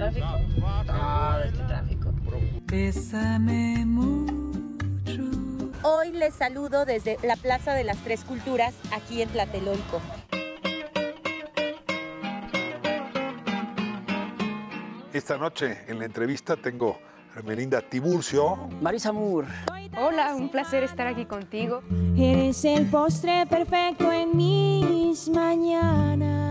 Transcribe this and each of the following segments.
tráfico. Todo este tráfico. Bésame mucho. Hoy les saludo desde la Plaza de las Tres Culturas, aquí en Tlatelolco. Esta noche en la entrevista tengo a Melinda Tiburcio. Marisa Moore. Hola, un placer estar aquí contigo. Eres el postre perfecto en mis mañanas.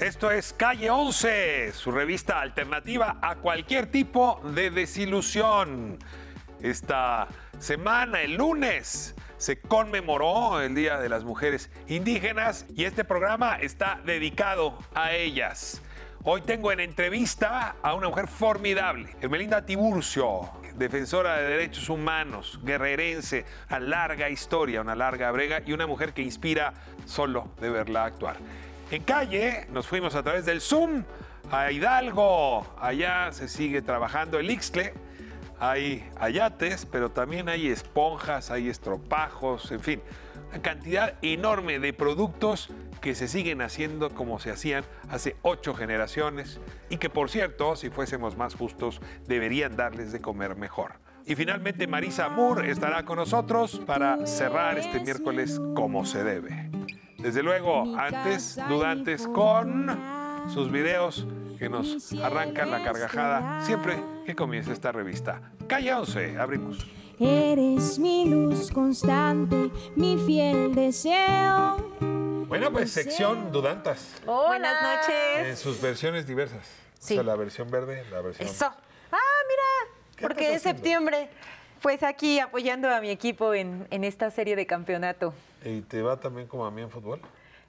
Esto es Calle 11, su revista alternativa a cualquier tipo de desilusión. Esta semana, el lunes, se conmemoró el Día de las Mujeres Indígenas y este programa está dedicado a ellas. Hoy tengo en entrevista a una mujer formidable, Ermelinda Tiburcio, defensora de derechos humanos, guerrerense, una larga historia, una larga brega y una mujer que inspira solo de verla actuar. En calle nos fuimos a través del Zoom a Hidalgo, allá se sigue trabajando el Ixtle, hay ayates, pero también hay esponjas, hay estropajos, en fin, una cantidad enorme de productos que se siguen haciendo como se hacían hace ocho generaciones y que por cierto, si fuésemos más justos, deberían darles de comer mejor. Y finalmente Marisa Moore estará con nosotros para cerrar este miércoles como se debe. Desde luego, antes, dudantes con sus videos que nos arrancan la carcajada siempre que comience esta revista. Calle 11, abrimos. Eres mi luz constante, mi fiel deseo. Bueno, pues sección Dudantas. Buenas En noches. sus versiones diversas. Sí. O sea, la versión verde, la versión... Eso. Ah, mira, ¿Qué porque es septiembre. Pues aquí apoyando a mi equipo en, en esta serie de campeonato. ¿Y te va también como a mí en fútbol?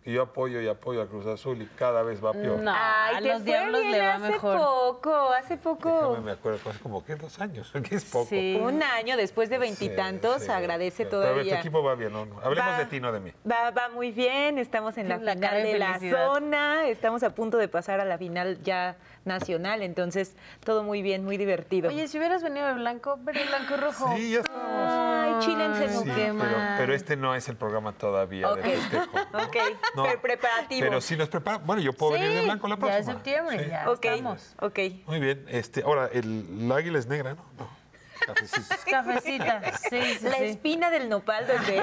Que yo apoyo y apoyo a Cruz Azul y cada vez va peor. No, Ay, a los diablos le va hace mejor. poco, hace poco. Déjame me acuerdo, hace como que dos años, que es poco. Sí. Un año después de veintitantos, Sí, sí, agradece sí. Pero a ver, todavía. tu equipo va bien, ¿no? no. Hablemos Va. de ti, no de mí. Va, va muy bien, estamos en la, La final de de la zona, estamos a punto de pasar a la final ya nacional, entonces todo muy bien, muy divertido. Oye, si hubieras venido de blanco, verde, blanco, rojo. Sí, ya estamos. Ay, chílense, Sí, no pero, mal. pero este no es el programa todavía Ok. de festejo. ¿no? Ok, No, pre- preparativo. Pero si nos prepara, bueno, yo puedo venir de blanco la próxima. Ya es septiembre, Sí. ya ok, estamos. ok. Muy bien. Este, ahora, el, la águila es negra, ¿no? No. Cafecito. Cafecita, sí, sí, La sí. espina del nopal donde...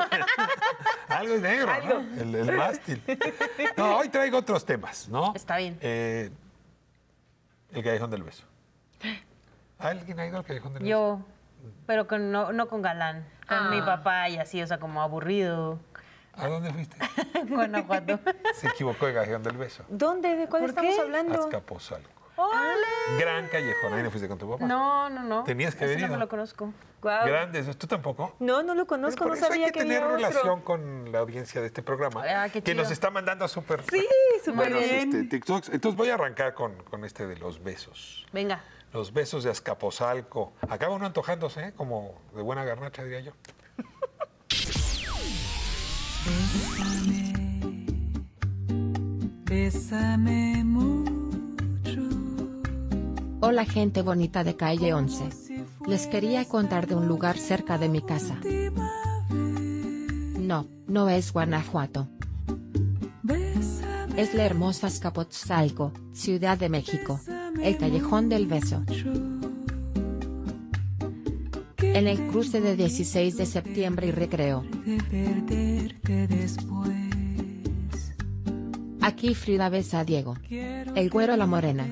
Algo es negro, Algo. ¿no? El, el mástil. No, hoy traigo otros temas, ¿no? Está bien. Eh, el callejón del beso. ¿Alguien ha ido al callejón del beso? Yo, pero con, no, no con galán, con Ah. mi papá y así, o sea, como aburrido. ¿A dónde fuiste? Guanajuato. Se equivocó el callejón del beso. ¿Dónde? ¿De cuál ¿Por estamos qué? hablando? Azcapotzalco. ¡Ole! Gran callejón. ¿Ahí no fuiste con tu papá? No, no, no. Tenías que haber no me lo conozco. Grandes. ¿Tú tampoco? No, no lo conozco, por no eso sabía hay que, que tener había otro. relación con la audiencia de este programa. Ah, qué que nos está mandando súper Sí, súper bien. este, TikToks. Entonces voy a arrancar con, con este de los besos. Venga. Los besos de Azcapotzalco. Acaba uno antojándose, ¿eh? como de buena garnacha, diría yo. Bésame mucho. Hola gente bonita de calle 11. Les quería contar de un lugar cerca de mi casa. No, no es Guanajuato. Es la hermosa Azcapotzalco, Ciudad de México. El Callejón del Beso. En el cruce de 16 de septiembre y recreo. Aquí Frida besa a Diego. El güero la morena.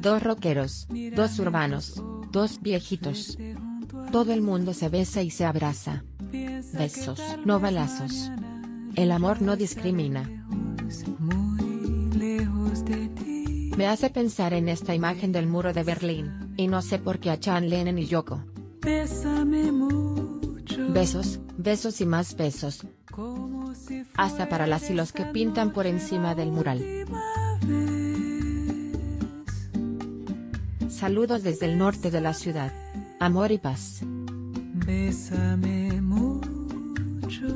Dos rockeros, dos urbanos, dos viejitos. Todo el mundo se besa y se abraza. Besos, no balazos. El amor no discrimina. muy lejos de ti. Me hace pensar en esta imagen del muro de Berlín, y no sé por qué a Chan Lennon y Yoko. Besos, besos y más besos, hasta para las y los que pintan por encima del mural. Saludos desde el norte de la ciudad. Amor y paz. Bésame mucho.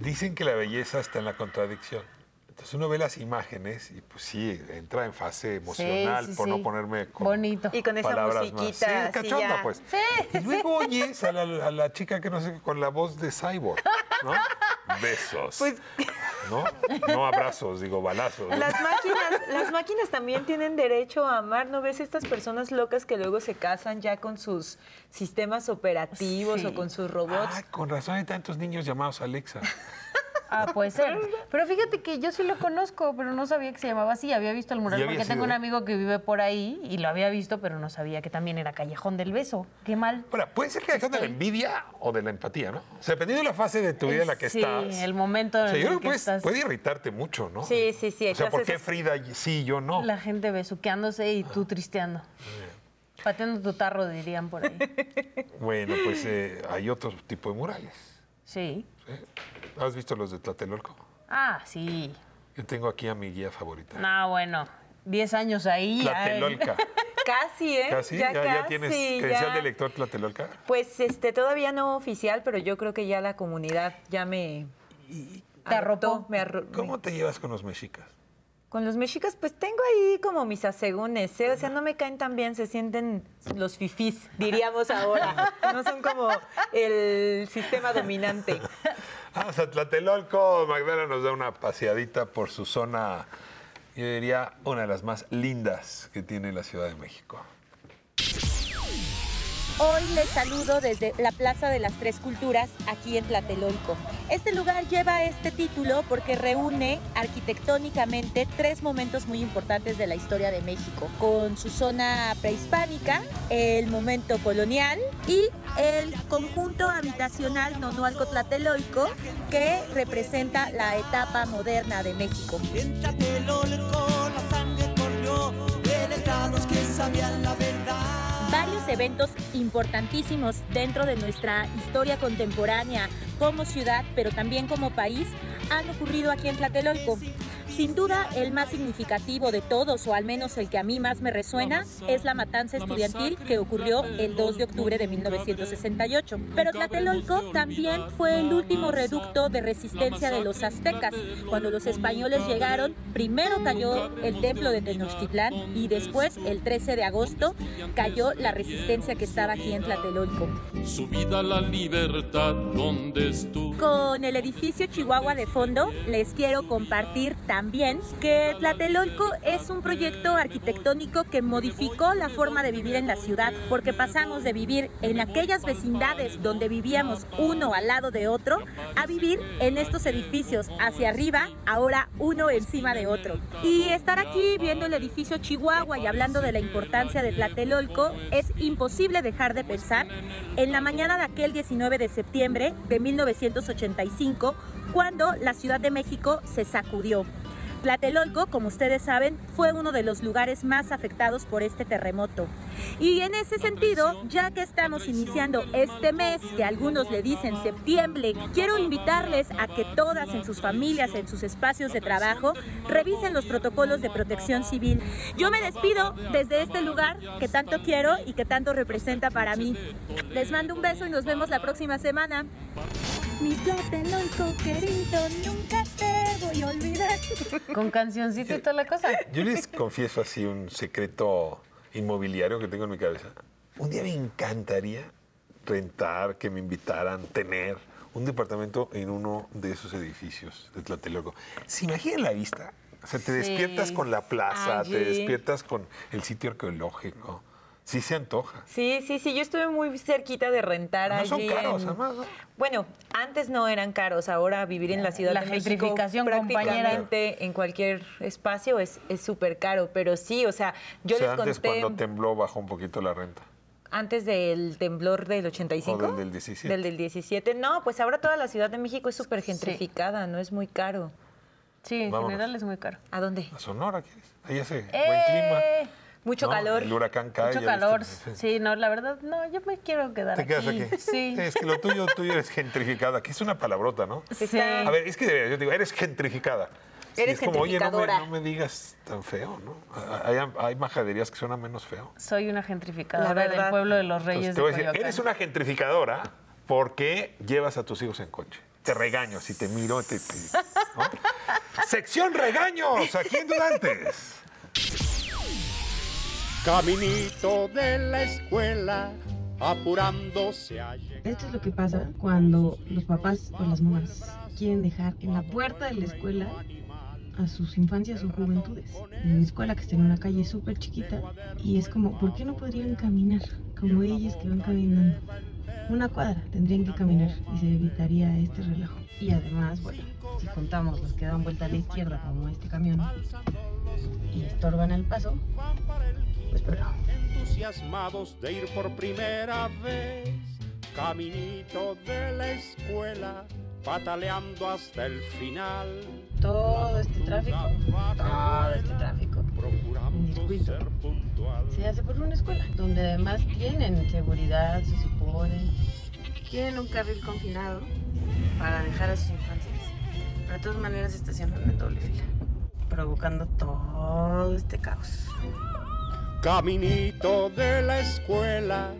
Dicen que la belleza está en la contradicción. Entonces uno ve las imágenes y pues sí, entra en fase emocional, sí, por sí. no ponerme con Bonito. Y con esa palabras más. musiquita Sí, así cachonda, pues. Y luego oyes a la, a la chica que no sé, con la voz de Cyborg, ¿no? Besos. Pues ¿no? No abrazos, digo balazos. Las máquinas, las máquinas también tienen derecho a amar, ¿no ves estas personas locas que luego se casan ya con sus sistemas operativos Sí. o con sus robots? Ah, con razón hay tantos niños llamados Alexa. Ah, puede ser. Pero fíjate que yo sí lo conozco, pero no sabía que se llamaba así. Había visto el mural porque tengo un ¿eh? amigo que vive por ahí y lo había visto, pero no sabía que también era Callejón del Beso. Qué mal. Ahora, puede ser que de la envidia o de la empatía, ¿no? O sea, dependiendo de la fase de tu vida en la que sí, estás. el momento O sea, en yo creo que que puedes- estás. puede irritarte mucho, ¿no? Sí, sí, sí. O sea, ¿por qué Frida sí, yo no? La gente besuqueándose y tú tristeando. Pateando tu tarro, dirían por ahí. Bueno, pues eh, hay otro tipo de murales. Sí. ¿sí? ¿Has visto los de Tlatelolco? Ah, sí. Yo tengo aquí a mi guía favorita. No, bueno. 10 años ahí. Tlatelolca. Casi, ¿eh? ¿Casi? ¿Ya, ya casi, tienes ya. credencial de lector Tlatelolca? Pues este, todavía no oficial, pero yo creo que ya la comunidad ya me. Te arropó. Me arro- ¿Cómo te llevas con los mexicas? Con los mexicas, pues tengo ahí como mis asegúnes, ¿eh? O sea, no me caen tan bien, se sienten los fifís, diríamos ahora. No son como el sistema dominante. O sea, Tlatelolco, Magdalena nos da una paseadita por su zona, yo diría, una de las más lindas que tiene la Ciudad de México. Hoy les saludo desde la Plaza de las Tres Culturas, aquí en Tlatelolco. Este lugar lleva este título porque reúne arquitectónicamente tres momentos muy importantes de la historia de México, con su zona prehispánica, el momento colonial y el conjunto habitacional Nonualco Tlatelolco, que representa la etapa moderna de México. En Tlatelolco la sangre corrió de que sabían eventos importantísimos dentro de nuestra historia contemporánea como ciudad, pero también como país, han ocurrido aquí en Tlatelolco. Sin duda, el más significativo de todos, o al menos el que a mí más me resuena, es la matanza estudiantil que ocurrió el 2 de octubre de 1968. Pero Tlatelolco también fue el último reducto de resistencia de los aztecas. Cuando los españoles llegaron, primero cayó el templo de Tenochtitlán y después, el 13 de agosto, cayó la resistencia que estaba aquí en Tlatelolco. Subida la libertad donde estuvo. Con el edificio Chihuahua de fondo, les quiero compartir también que Tlatelolco es un proyecto arquitectónico que modificó la forma de vivir en la ciudad, porque pasamos de vivir en aquellas vecindades donde vivíamos uno al lado de otro, a vivir en estos edificios hacia arriba, ahora uno encima de otro. Y estar aquí viendo el edificio Chihuahua y hablando de la importancia de Tlatelolco, es imposible dejar de pensar en la mañana de aquel 19 de septiembre de 1985, cuando la Ciudad de México se sacudió. Tlatelolco, como ustedes saben, fue uno de los lugares más afectados por este terremoto. Y en ese sentido, ya que estamos iniciando este mes, que algunos le dicen septiembre, quiero invitarles a que todas en sus familias, en sus espacios de trabajo, revisen los protocolos de protección civil. Yo me despido desde este lugar que tanto quiero y que tanto representa para mí. Les mando un beso y nos vemos la próxima semana. Mi Tlatelolco querido, nunca a olvidar. Con cancioncita y toda la cosa. Yo les confieso así un secreto inmobiliario que tengo en mi cabeza. Un día me encantaría rentar, que me invitaran, tener un departamento en uno de esos edificios de Tlatelolco. ¿Se imaginan la vista? O sea, te Sí. despiertas con la plaza, te despiertas con el sitio arqueológico. Sí se antoja. Sí, sí, sí, yo estuve muy cerquita de rentar No son allí caros, en- además, ¿no? Bueno, antes no eran caros, ahora vivir en la Ciudad La de México gentrificación, compañera. prácticamente en cualquier espacio es es súper caro, pero sí, o sea, yo o sea, les antes conté cuando tembló bajó un poquito la renta. antes del temblor del 85 O del del 17. del del 17. No, pues ahora toda la Ciudad de México es súper gentrificada, no es muy caro. Sí, en Vámonos. general es muy caro. ¿A dónde? A Sonora, ¿quieres? Ahí hace buen ¡Eh! clima. Mucho ¿no? calor. El huracán cae. Mucho viste. calor. Sí. No, la verdad, no, yo me quiero quedar ¿Te quedas aquí. aquí? Sí. Es que lo tuyo, tuyo eres gentrificada, que es una palabrota, ¿no? Sí. A ver, es que yo digo, eres gentrificada. Sí, Eres es como, oye, no me, gentrificadora. no me digas tan feo, ¿no? Hay, hay majaderías que suenan menos feo. Soy una La gentrificadora verdad. del pueblo de los Reyes Entonces, te voy a de decir, Coyoacán. eres una gentrificadora porque llevas a tus hijos en coche. Te regaño, si te miro, te... te- ¿no? Sección regaños, aquí en Durantes. Caminito de la escuela, apurándose a llegar. Esto es lo que pasa cuando los papás o las mamás quieren dejar en la puerta de la escuela a sus infancias o juventudes. En mi escuela que está en una calle súper chiquita y es como, ¿por qué no podrían caminar como ellos que van caminando? Una cuadra tendrían que caminar y se evitaría este relajo. Y además, bueno, si contamos los que dan vuelta a la izquierda como este camión y estorban el paso, pues pero entusiasmados de ir por primera vez, caminito de la escuela, pataleando hasta el final. todo este tráfico, todo este tráfico. en circuito se hace por una escuela, donde además tienen seguridad, se supone, tienen un carril confinado para dejar a sus infancias, pero de todas maneras estacionan en doble fila, provocando todo este caos. Caminito de la escuela.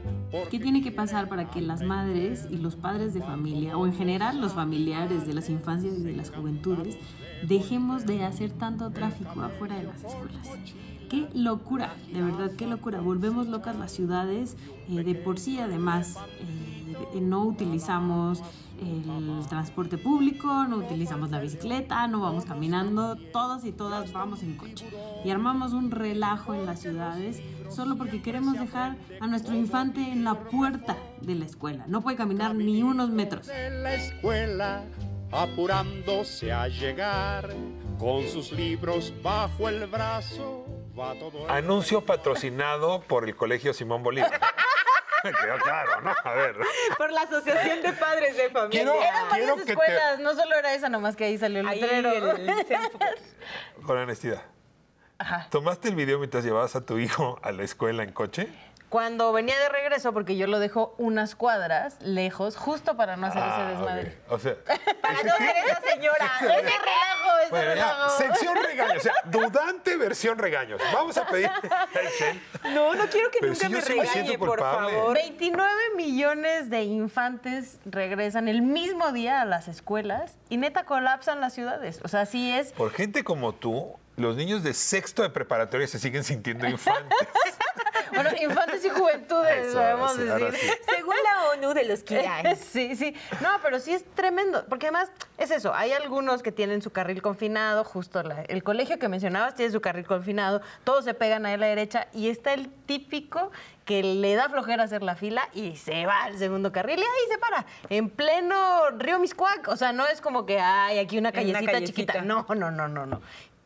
¿Qué tiene que pasar para que las madres y los padres de familia, o en general los familiares de las infancias y de las juventudes, dejemos de hacer tanto tráfico afuera de las escuelas? ¡Qué locura! De verdad, qué locura. Volvemos locas las ciudades. eh, de por sí, además, eh, no utilizamos el transporte público, no utilizamos la bicicleta, no vamos caminando, todas y todas vamos en coche. Y armamos un relajo en las ciudades solo porque queremos dejar a nuestro infante en la puerta de la escuela. No puede caminar ni unos metros. De la escuela, apurándose a llegar, con sus libros bajo el brazo, va todo el Anuncio patrocinado por el Colegio Simón Bolívar. Me quedó claro, ¿no? A ver. Por la Asociación de Padres de Familia. Quiero- Eran varias te- escuelas, no solo era esa nomás que ahí salió el Ahí letrero. el- Con honestidad. ¿Tomaste el video mientras llevabas a tu hijo a la escuela en coche? Cuando venía de regreso, porque yo lo dejo unas cuadras lejos, justo para no hacer ese Ah, desmadre. ok. O sea, Para no ser esa señora. Ese relajo, ese bueno, ya, relajo. sección regaños, o sea, dudante versión regaños. Vamos a pedir. No, no quiero que Pero nunca si me yo sí me siento regañe, por culpable. favor. 29 millones de infantes regresan el mismo día a las escuelas y neta colapsan las ciudades. O sea, sí es. Por gente como tú, los niños de sexto de preparatoria se siguen sintiendo infantes. Bueno, infantes y juventudes, Eso, podemos sí, decir. sí. Según la ONU de los que hay. Sí, sí. No, pero sí es tremendo. Porque además es eso. Hay algunos que tienen su carril confinado. Justo la- el colegio que mencionabas tiene su carril confinado. Todos se pegan ahí a la derecha. Y está el típico que le da flojera hacer la fila y se va al segundo carril y ahí se para. En pleno río Miscuac. O sea, no es como que hay aquí una callecita, chiquita. No, no, no, no, no.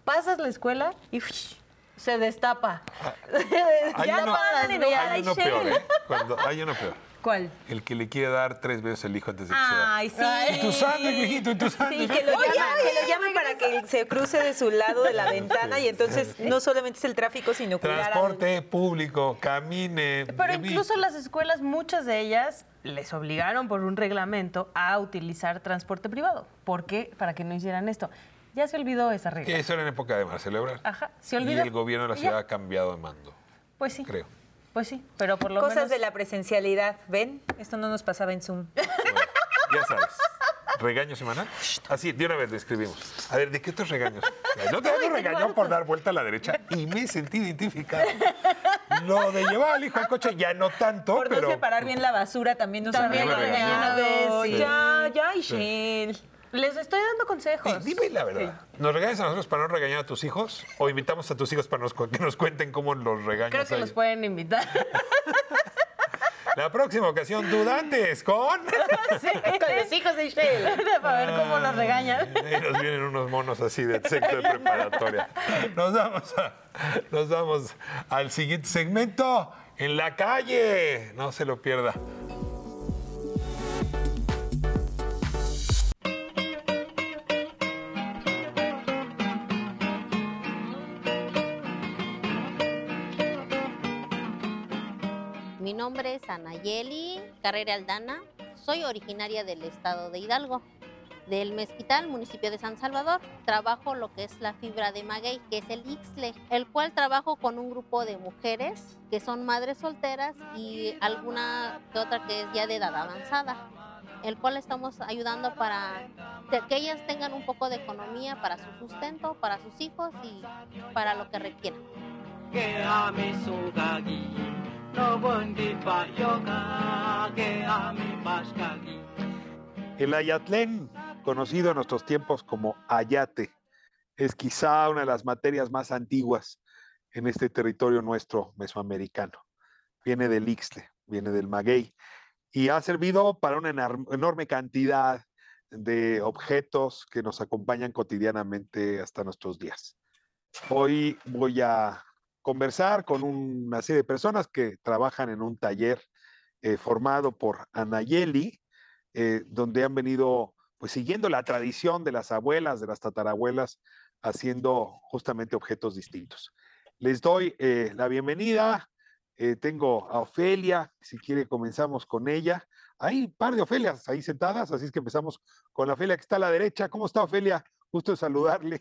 Pasas la escuela y. se destapa. Hay Ya uno, vías. hay uno peor, ¿eh? Cuando, hay uno peor. ¿Cuál? El que le quiere dar tres veces el hijo antes de que se Ay, vaya. sí. Y tu sándwich, viejito, y tu Sí, sándwich. que lo llaman, que lo llaman para que se cruce de su lado de la ventana y entonces no solamente es el tráfico, sino cuidar al- Transporte público, camine. Pero evi- incluso las escuelas, muchas de ellas les obligaron por un reglamento a utilizar transporte privado. ¿Por qué? Para que no hicieran esto. Ya se olvidó esa regla. Que eso era en época de Marcelo Ebrard. Ajá, se Y olvidó. el gobierno de la Y ciudad ya. ha cambiado de mando, Pues sí, creo. pues sí, pero por lo Cosas menos... de la presencialidad, ¿ven? Esto no nos pasaba en Zoom. Bueno, ya sabes. ¿Regaño semanal? Así, de una vez lo escribimos. A ver, ¿de qué otros regaños? No te tengo regañón por dar vuelta a la derecha y me sentí identificado. Lo de llevar al hijo al coche ya no tanto, Por pero... no separar bien la basura también nos También han regañó. regañado. Sí. Ya, ya, Ishel. Les estoy dando consejos. Dime la verdad. ¿Nos regañas a nosotros para no regañar a tus hijos? ¿O invitamos a tus hijos para nos que nos cuenten cómo los regaños Creo que los pueden invitar. La próxima ocasión, dudantes con... sí, con los hijos de Shell. Para ver cómo los regañan. Ahí nos vienen unos monos así de sexto de preparatoria. Nos damos, a- nos damos al siguiente segmento en la calle. No se lo pierda. Nombre es Anayeli Carrera Aldana. Soy originaria del estado de Hidalgo, del Mezquital, municipio de San Salvador. Trabajo lo que es la fibra de maguey, que es el Ixtle, el cual trabajo con un grupo de mujeres que son madres solteras y alguna que otra que es ya de edad avanzada, el cual estamos ayudando para que ellas tengan un poco de economía para su sustento, para sus hijos y para lo que requieran. El Ayatlén conocido en nuestros tiempos como ayate. Es quizá una de las materias más antiguas en este territorio nuestro mesoamericano. Viene del Ixtle, viene del maguey y ha servido para una enorme cantidad de objetos que nos acompañan cotidianamente hasta nuestros días. Hoy voy a conversar con una serie de personas que trabajan en un taller eh, formado por Anayeli, eh, donde han venido pues siguiendo la tradición de las abuelas, de las tatarabuelas, haciendo justamente objetos distintos. Les doy eh, la bienvenida. eh, tengo a Ofelia, si quiere comenzamos con ella. Hay un par de Ofelias ahí sentadas, así es que empezamos con la Ofelia que está a la derecha. ¿Cómo está Ofelia? Gusto saludarle.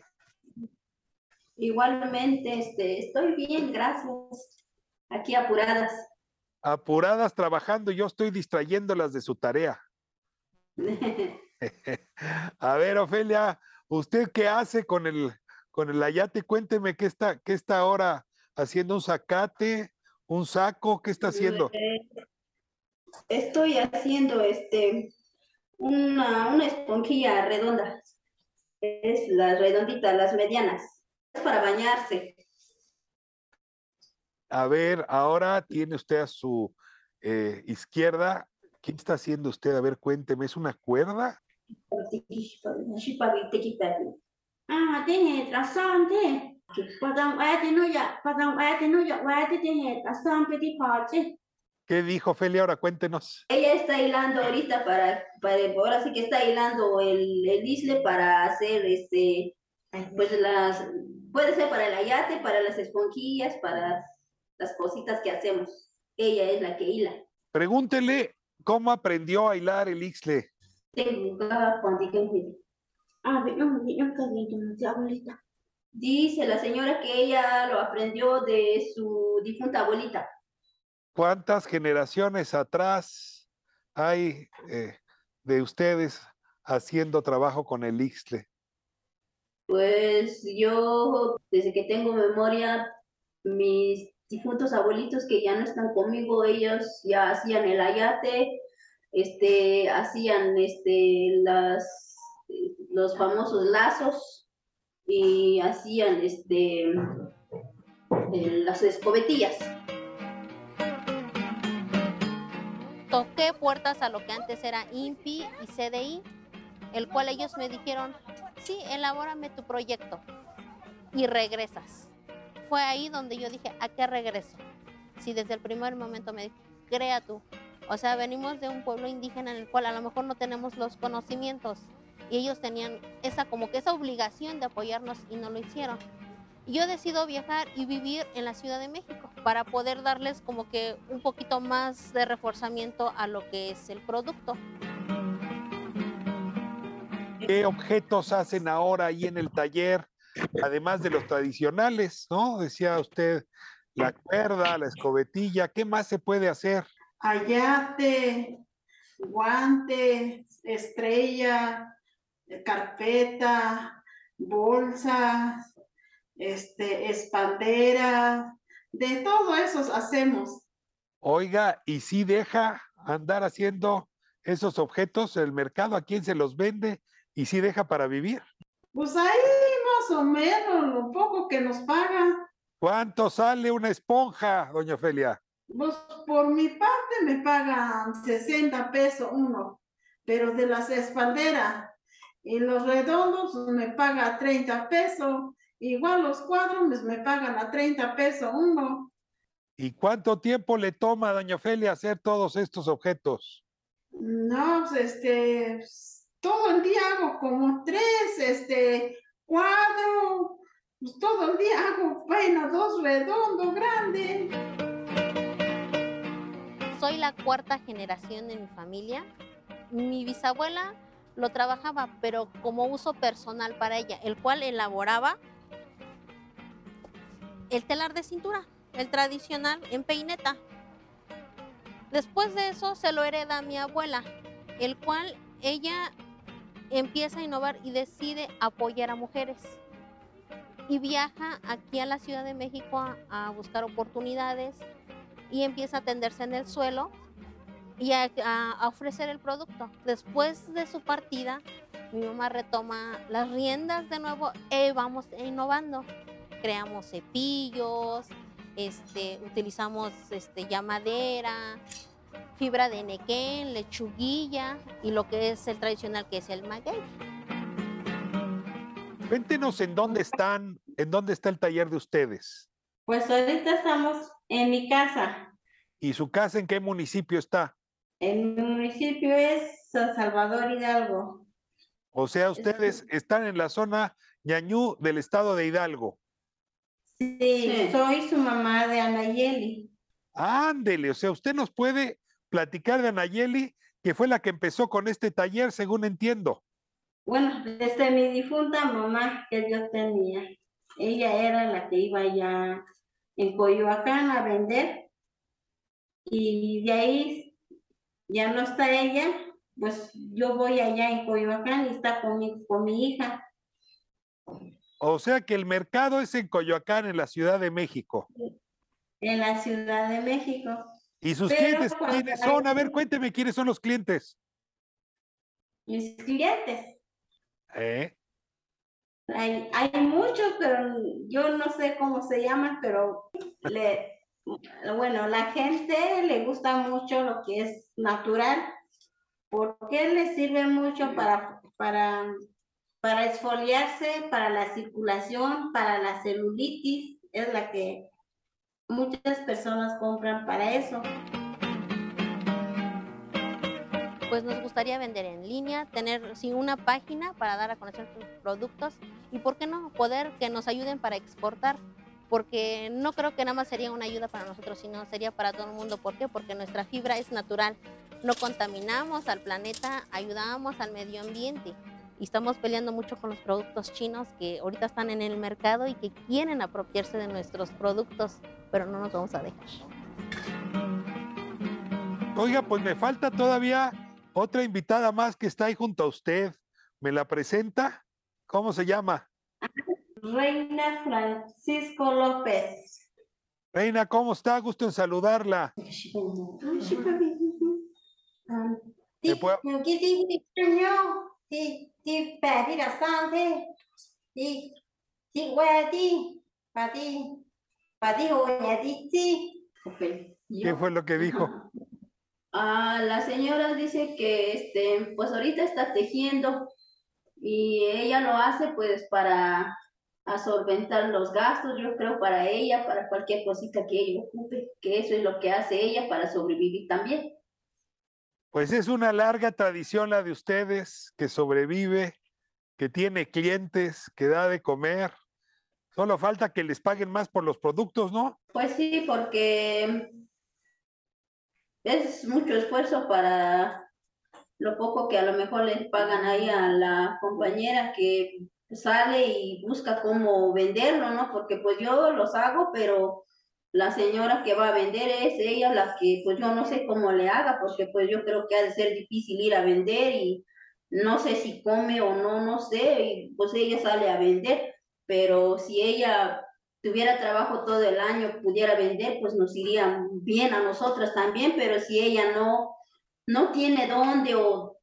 Igualmente, este, estoy bien, gracias. Aquí apuradas. Apuradas trabajando, yo estoy distrayéndolas de su tarea. A ver, Ofelia, ¿usted qué hace con el, con el ayate? Cuénteme qué está, qué está ahora haciendo, un zacate, un saco, ¿qué está haciendo? Eh, Estoy haciendo este una, una esponjilla redonda. Es las redonditas, las medianas. Para bañarse. A ver, ahora tiene usted a su eh, izquierda, ¿qué está haciendo usted? A ver, cuénteme, ¿es una cuerda? Ah, tiene razón, tiene. ¿Qué dijo Ofelia? Ahora cuéntenos. Ella está hilando ahorita para, para ahora sí que está hilando el, el isle para hacer este, pues las, puede ser para el ayate, para las esponjillas, para las cositas que hacemos. Ella es la que hila. Pregúntele cómo aprendió a hilar el ixle. Ah. Dice la señora que ella lo aprendió de su difunta abuelita. ¿Cuántas generaciones atrás hay eh, de ustedes haciendo trabajo con el ixle? Pues yo, desde que tengo memoria, mis difuntos abuelitos que ya no están conmigo, ellos ya hacían el ayate, este, hacían este, las, los famosos lazos y hacían este, eh, las escobetillas. Toqué puertas a lo que antes era INPI y CDI, el cual ellos me dijeron, sí, elabórame tu proyecto y regresas. Fue ahí donde yo dije, ¿a qué regreso? Si desde el primer momento me dije, crea tú. O sea, venimos de un pueblo indígena en el cual a lo mejor no tenemos los conocimientos y ellos tenían esa como que esa obligación de apoyarnos y no lo hicieron. Yo decido viajar y vivir en la Ciudad de México para poder darles como que un poquito más de reforzamiento a lo que es el producto. ¿Qué objetos hacen ahora ahí en el taller? Además de los tradicionales, ¿no? Decía usted, la cuerda, la escobetilla, ¿qué más se puede hacer? ayate, guante, estrella, carpeta, bolsas, este, espalderas, de todo eso hacemos. Oiga, ¿y si deja andar haciendo esos objetos el mercado? ¿A quién se los vende? ¿Y si deja para vivir? Pues ahí más o menos, lo poco que nos paga. ¿Cuánto sale una esponja, doña Ofelia? Pues por mi parte me pagan 60 pesos uno, pero de las espalderas y los redondos me paga 30 pesos. Igual los cuadros me pagan a 30 pesos uno. ¿Y cuánto tiempo le toma, doña Ofelia, hacer todos estos objetos? No, pues este, pues, todo el día hago como tres, este, cuadros, pues todo el día hago, bueno, dos redondos grandes. Soy la cuarta generación de mi familia. Mi bisabuela lo trabajaba, pero como uso personal para ella, el cual elaboraba el telar de cintura, el tradicional en peineta. Después de eso se lo hereda a mi abuela, el cual ella empieza a innovar y decide apoyar a mujeres. Y viaja aquí a la Ciudad de México a, buscar oportunidades y empieza a tenderse en el suelo y a ofrecer el producto. Después de su partida, mi mamá retoma las riendas de nuevo e vamos innovando. Creamos cepillos, este, utilizamos este, ya madera, fibra de nequén, lechuguilla y lo que es el tradicional que es el maguey. Cuéntenos en dónde están, en dónde está el taller de ustedes. Pues ahorita estamos en mi casa. ¿Y su casa en qué municipio está? El municipio es San Salvador Hidalgo. O sea, ustedes están en la zona Ñañú del estado de Hidalgo. Sí, soy su mamá de Anayeli. Ándele, o sea, usted nos puede platicar de Anayeli, que fue la que empezó con este taller, según entiendo. Bueno, desde mi difunta mamá que yo tenía. Ella era la que iba ya en Coyoacán a vender. Y de ahí ya no está ella, pues yo voy allá en Coyoacán y está con mi, con mi hija. O sea que el mercado es en Coyoacán, en la Ciudad de México. en la Ciudad de México. ¿Y sus Pero clientes quiénes hay- son? A ver, cuénteme quiénes son los clientes. Mis clientes. ¿Eh? Hay, hay muchos, pero yo no sé cómo se llaman, pero le, bueno, la gente le gusta mucho lo que es natural, porque le sirve mucho para, para, para exfoliarse, para la circulación, para la celulitis, es la que muchas personas compran para eso. Pues nos gustaría vender en línea, tener sí, una página para dar a conocer tus productos y, ¿por qué no?, poder que nos ayuden para exportar. Porque no creo que nada más sería una ayuda para nosotros, sino sería para todo el mundo. ¿Por qué? Porque nuestra fibra es natural. No contaminamos al planeta, ayudamos al medio ambiente. Y estamos peleando mucho con los productos chinos que ahorita están en el mercado y que quieren apropiarse de nuestros productos, pero no nos vamos a dejar. Oiga, pues me falta todavía otra invitada más que está ahí junto a usted. ¿Me la presenta? ¿Cómo se llama? Reina Francisco López. Reina, ¿cómo está? Gusto en saludarla. ¿Qué fue lo que dijo? Ah, la señora dice que este, pues ahorita está tejiendo y ella lo hace pues para a solventar los gastos, yo creo para ella, para cualquier cosita que ella ocupe, que eso es lo que hace ella para sobrevivir también. Pues es una larga tradición la de ustedes, que sobrevive, que tiene clientes, que da de comer. Solo falta que les paguen más por los productos, ¿no? Pues sí, porque es mucho esfuerzo para lo poco que a lo mejor les pagan ahí a la compañera que sale y busca cómo venderlo, ¿no? Porque pues yo los hago, pero la señora que va a vender es ella la que pues yo no sé cómo le haga, porque pues yo creo que ha de ser difícil ir a vender y no sé si come o no, no sé, y pues ella sale a vender, pero si ella tuviera trabajo todo el año, pudiera vender, pues nos iría bien a nosotras también, pero si ella no, no tiene dónde o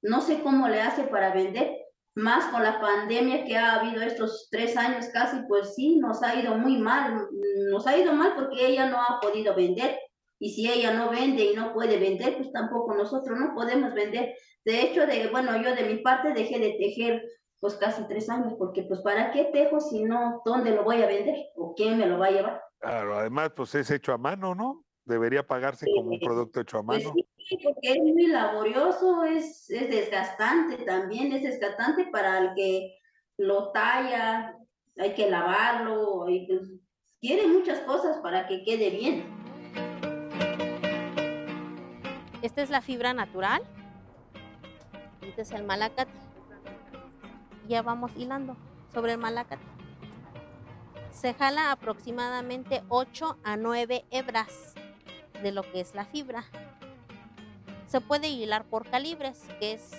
no sé cómo le hace para vender, más con la pandemia que ha habido estos tres años casi, pues sí, nos ha ido muy mal, nos ha ido mal porque ella no ha podido vender. Y si ella no vende y no puede vender, pues tampoco nosotros no podemos vender. De hecho, de, bueno, yo de mi parte dejé de tejer pues casi tres años, porque pues ¿para qué tejo si no, dónde lo voy a vender? ¿O quién me lo va a llevar? Claro, además, pues es hecho a mano, ¿no? Debería pagarse como un producto hecho a Pues mano. sí, porque es muy laborioso, es, es desgastante también, es desgastante para el que lo talla, hay que lavarlo, y pues, quiere muchas cosas para que quede bien. Esta es la fibra natural. Este es el malacate. Ya vamos hilando sobre el malacate. Se jala aproximadamente 8 a 9 hebras de lo que es la fibra. Se puede hilar por calibres, que es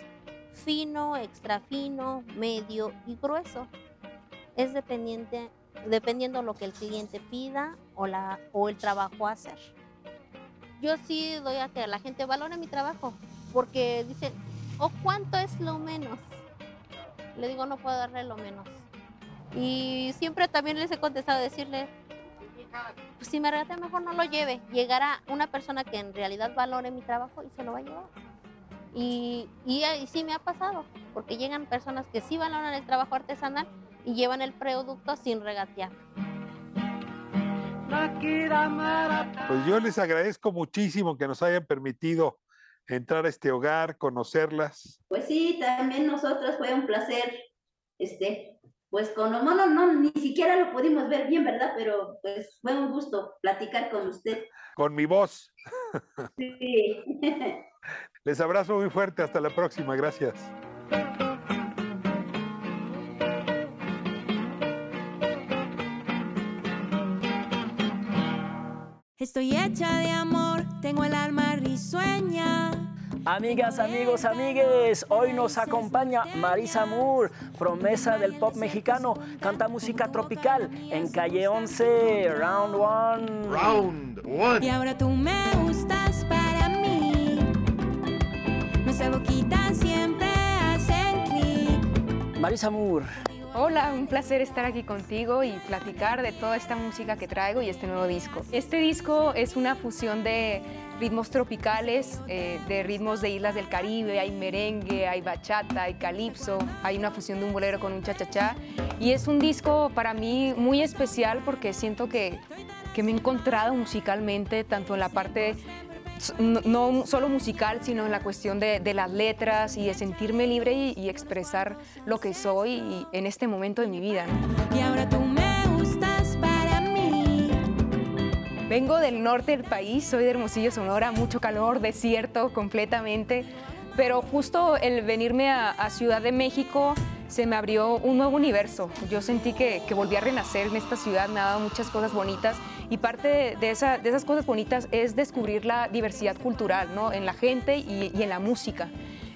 fino, extra fino, medio y grueso. Es dependiente, dependiendo lo que el cliente pida o, la, o el trabajo a hacer. yo sí doy a que la gente valore mi trabajo, porque dicen, ¿o cuánto es lo menos? Le digo, no puedo darle lo menos. Y siempre también les he contestado decirle, pues si me regate mejor no lo lleve. Llegará una persona que en realidad valore mi trabajo y se lo va a llevar. Y, y, y sí me ha pasado, porque llegan personas que sí valoran el trabajo artesanal y llevan el producto sin regatear. Pues yo les agradezco muchísimo que nos hayan permitido entrar a este hogar, conocerlas. Pues sí, también nosotros fue un placer, este, pues con los monos no, ni siquiera lo pudimos ver bien, ¿verdad? Pero pues fue un gusto platicar con usted. Con mi voz. Sí. Les abrazo muy fuerte. Hasta la próxima. Gracias. Estoy hecha de amor, tengo el alma risueña. Amigas, amigos, amigues, hoy nos acompaña Marisa Moore, promesa del pop mexicano, canta música tropical en Calle 11, Round One. Y ahora tú me gustas para mí. Nuestra boquita siempre hacen clic. Marisa Moore, Hola, un placer estar aquí contigo y platicar de toda esta música que traigo y este nuevo disco. Este disco es una fusión de ritmos tropicales, eh, de ritmos de islas del Caribe, hay merengue, hay bachata, hay calipso, hay una fusión de un bolero con un cha-cha-cha. Y es un disco para mí muy especial porque siento que, que me he encontrado musicalmente, tanto en la parte no, no solo musical, sino en la cuestión de, de las letras y de sentirme libre y, y expresar lo que soy y- en este momento de mi vida. ¿no? Y ahora tú me gustas para mí. Vengo del norte del país, soy de Hermosillo, Sonora, mucho calor, desierto completamente, pero justo el venirme a, a Ciudad de México se me abrió un nuevo universo. Yo sentí que, que volví a renacer en esta ciudad, me ha dado muchas cosas bonitas y parte de, esa- de esas cosas bonitas es descubrir la diversidad cultural ¿no? en la gente y, y en la música.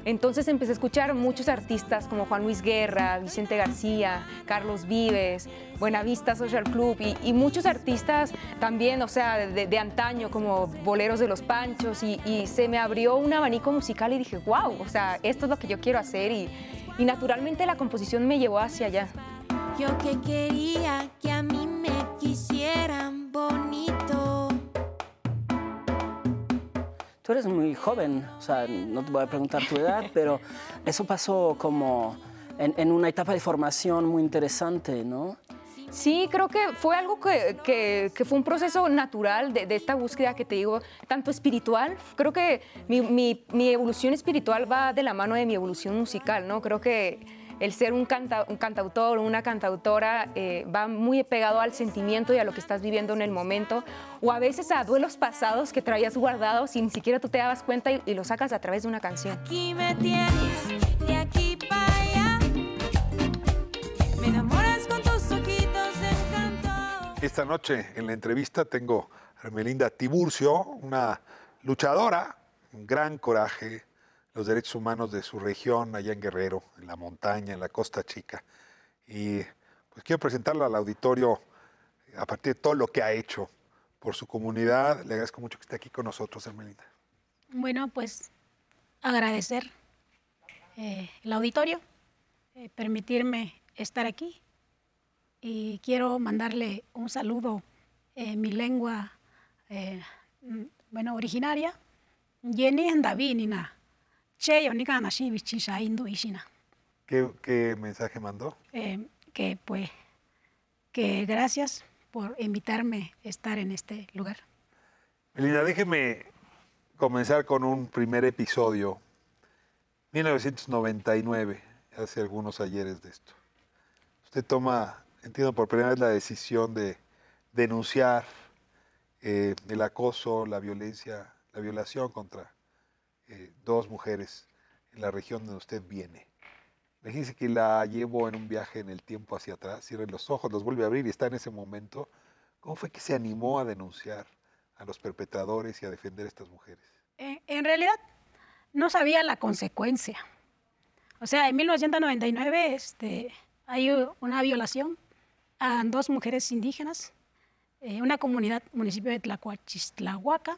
Entonces empecé a escuchar muchos artistas como Juan Luis Guerra, Vicente García, Carlos Vives, Buenavista Social Club y, y muchos artistas también, o sea, de, de antaño como Boleros de los Panchos y, y se me abrió un abanico musical y dije, wow, o sea, esto es lo que yo quiero hacer y, y naturalmente la composición me llevó hacia allá. Yo que quería que a mí me quisieran bonito. tú eres muy joven, o sea, no te voy a preguntar tu edad, pero eso pasó como en, en una etapa de formación muy interesante, ¿no? Sí, creo que fue algo que, que- que fue un proceso natural de, de esta búsqueda que te digo, tanto espiritual. Creo que mi, mi- mi evolución espiritual va de la mano de mi evolución musical, ¿no? Creo que el ser un, canta- un cantautor o una cantautora eh, va muy pegado al sentimiento y a lo que estás viviendo en el momento, o a veces a duelos pasados que traías guardados y ni siquiera tú te dabas cuenta y, y lo sacas a través de una canción. Aquí me tienes, de aquí para allá. Me enamoras con tus ojitos encantados. Esta noche en la entrevista tengo a Hermelinda Tiburcio, una luchadora, un gran coraje, los derechos humanos de su región, allá en Guerrero, en la montaña, en la Costa Chica. Y pues quiero presentarla al auditorio a partir de todo lo que ha hecho por su comunidad. Le agradezco mucho que esté aquí con nosotros, Hermelinda. Bueno, pues agradecer eh, el auditorio, eh, permitirme estar aquí y quiero mandarle un saludo en mi lengua, eh, mm, bueno, originaria. Yeni Davinina, che indu ishina. ¿Qué, qué mensaje mandó? Eh, que pues, que gracias por invitarme a estar en este lugar. Melinda, déjeme comenzar con un primer episodio. 1999, hace algunos ayeres de esto. Usted toma, entiendo por primera vez la decisión de denunciar eh, el acoso, la violencia, la violación contra eh, dos mujeres en la región donde usted viene. Imagínense que la llevo en un viaje en el tiempo hacia atrás, cierre los ojos, los vuelve a abrir y está en ese momento. ¿Cómo fue que se animó a denunciar a los perpetradores y a defender a estas mujeres? Eh, en realidad no sabía la consecuencia. O sea, en 1999 este, hay una violación a dos mujeres indígenas, eh, una comunidad, municipio de Tlacuachistlahuaca,